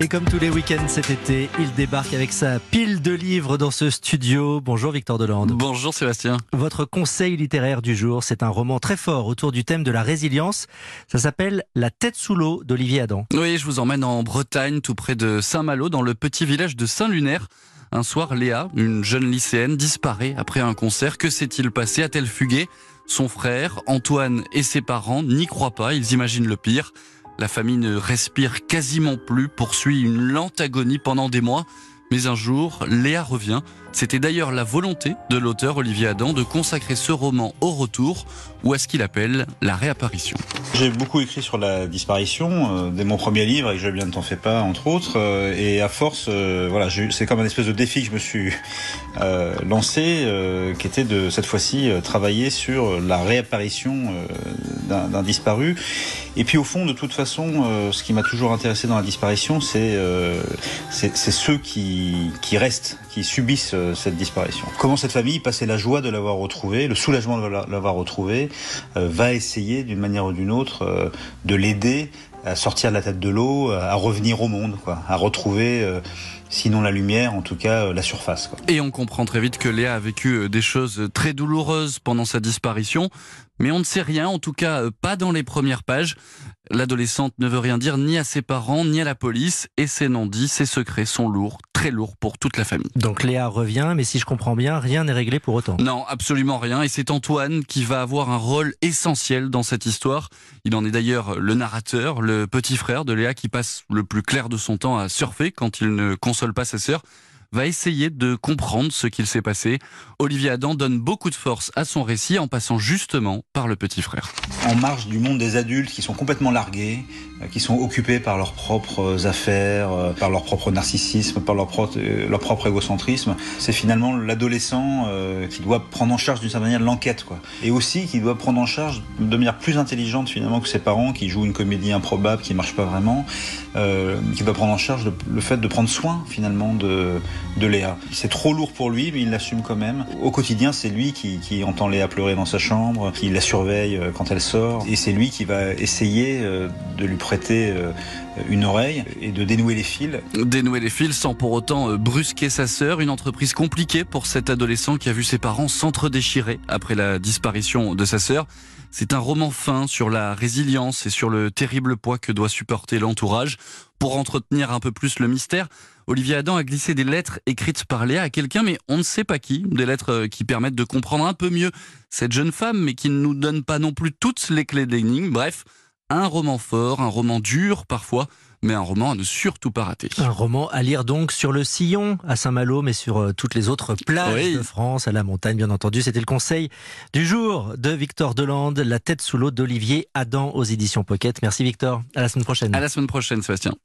Et comme tous les week-ends cet été, il débarque avec sa pile de livres dans ce studio. Bonjour Victor Delande. Bonjour Sébastien. Votre conseil littéraire du jour, c'est un roman très fort autour du thème de la résilience. Ça s'appelle La tête sous l'eau d'Olivier Adam. Oui, je vous emmène en Bretagne, tout près de Saint-Malo, dans le petit village de Saint-Lunaire. Un soir, Léa, une jeune lycéenne, disparaît après un concert. Que s'est-il passé? A-t-elle fugué? Son frère, Antoine et ses parents n'y croient pas, ils imaginent le pire. La famille ne respire quasiment plus, poursuit une lente agonie pendant des mois. Mais un jour, Léa revient. C'était d'ailleurs la volonté de l'auteur Olivier Adam de consacrer ce roman au retour, ou à ce qu'il appelle la réapparition. J'ai beaucoup écrit sur la disparition euh, dès mon premier livre, et Je bien ne t'en fais pas, entre autres. Euh, et à force, euh, voilà, c'est comme un espèce de défi que je me suis lancé, qui était de cette fois-ci travailler sur la réapparition d'un disparu. Et puis au fond, de toute façon, ce qui m'a toujours intéressé dans la disparition, c'est c'est ceux qui, qui restent, qui subissent cette disparition. Comment cette famille, passait la joie de l'avoir retrouvé, le soulagement de l'avoir retrouvé, va essayer d'une manière ou d'une autre de l'aider à sortir de la tête de l'eau, à revenir au monde, à retrouver euh, sinon la lumière, en tout cas euh, la surface. Et on comprend très vite que Léa a vécu euh, des choses très douloureuses pendant sa disparition, mais on ne sait rien, en tout cas pas dans les premières pages. L'adolescente ne veut rien dire ni à ses parents ni à la police et ses non-dits, ses secrets sont lourds, très lourds pour toute la famille. Donc Léa revient, mais si je comprends bien, rien n'est réglé pour autant. Non, absolument rien. Et c'est Antoine qui va avoir un rôle essentiel dans cette histoire. Il en est d'ailleurs le narrateur, le petit frère de Léa qui passe le plus clair de son temps à surfer quand il ne console pas sa sœur va essayer de comprendre ce qu'il s'est passé. Olivier Adam donne beaucoup de force à son récit en passant justement par le petit frère. En marge du monde des adultes qui sont complètement largués, euh, qui sont occupés par leurs propres affaires, euh, par leur propre narcissisme, par leur propre, euh, égocentrisme, c'est finalement l'adolescent qui doit prendre en charge d'une certaine manière l'enquête. Et aussi qui doit prendre en charge de manière plus intelligente finalement que ses parents qui jouent une comédie improbable qui marche pas vraiment, qui doit prendre en charge le fait de prendre soin finalement de de Léa. C'est trop lourd pour lui, mais il l'assume quand même. Au quotidien, c'est lui qui, entend Léa pleurer dans sa chambre, qui la surveille euh, quand elle sort, et c'est lui qui va essayer euh, de lui prêter euh, une oreille et de dénouer les fils. Dénouer les fils sans pour autant brusquer sa sœur, une entreprise compliquée pour cet adolescent qui a vu ses parents s'entre-déchirer après la disparition de sa sœur. C'est un roman fin sur la résilience et sur le terrible poids que doit supporter l'entourage. Pour entretenir un peu plus le mystère, Olivier Adam a glissé des lettres écrites par Léa à quelqu'un, mais on ne sait pas qui. Des lettres euh, qui permettent de comprendre un peu mieux cette jeune femme, mais qui ne nous donnent pas non plus toutes les clés de l'énigme. Bref, un roman fort, un roman dur parfois, mais un roman à ne surtout pas rater. Un roman à lire donc sur le Sillon, à Saint-Malo, mais sur euh, toutes les autres plages de France, à la montagne bien entendu. C'était le conseil du jour de Victor Delande, La tête sous l'eau d'Olivier Adam aux éditions Pocket. Merci Victor, à la semaine prochaine. À la semaine prochaine Sébastien.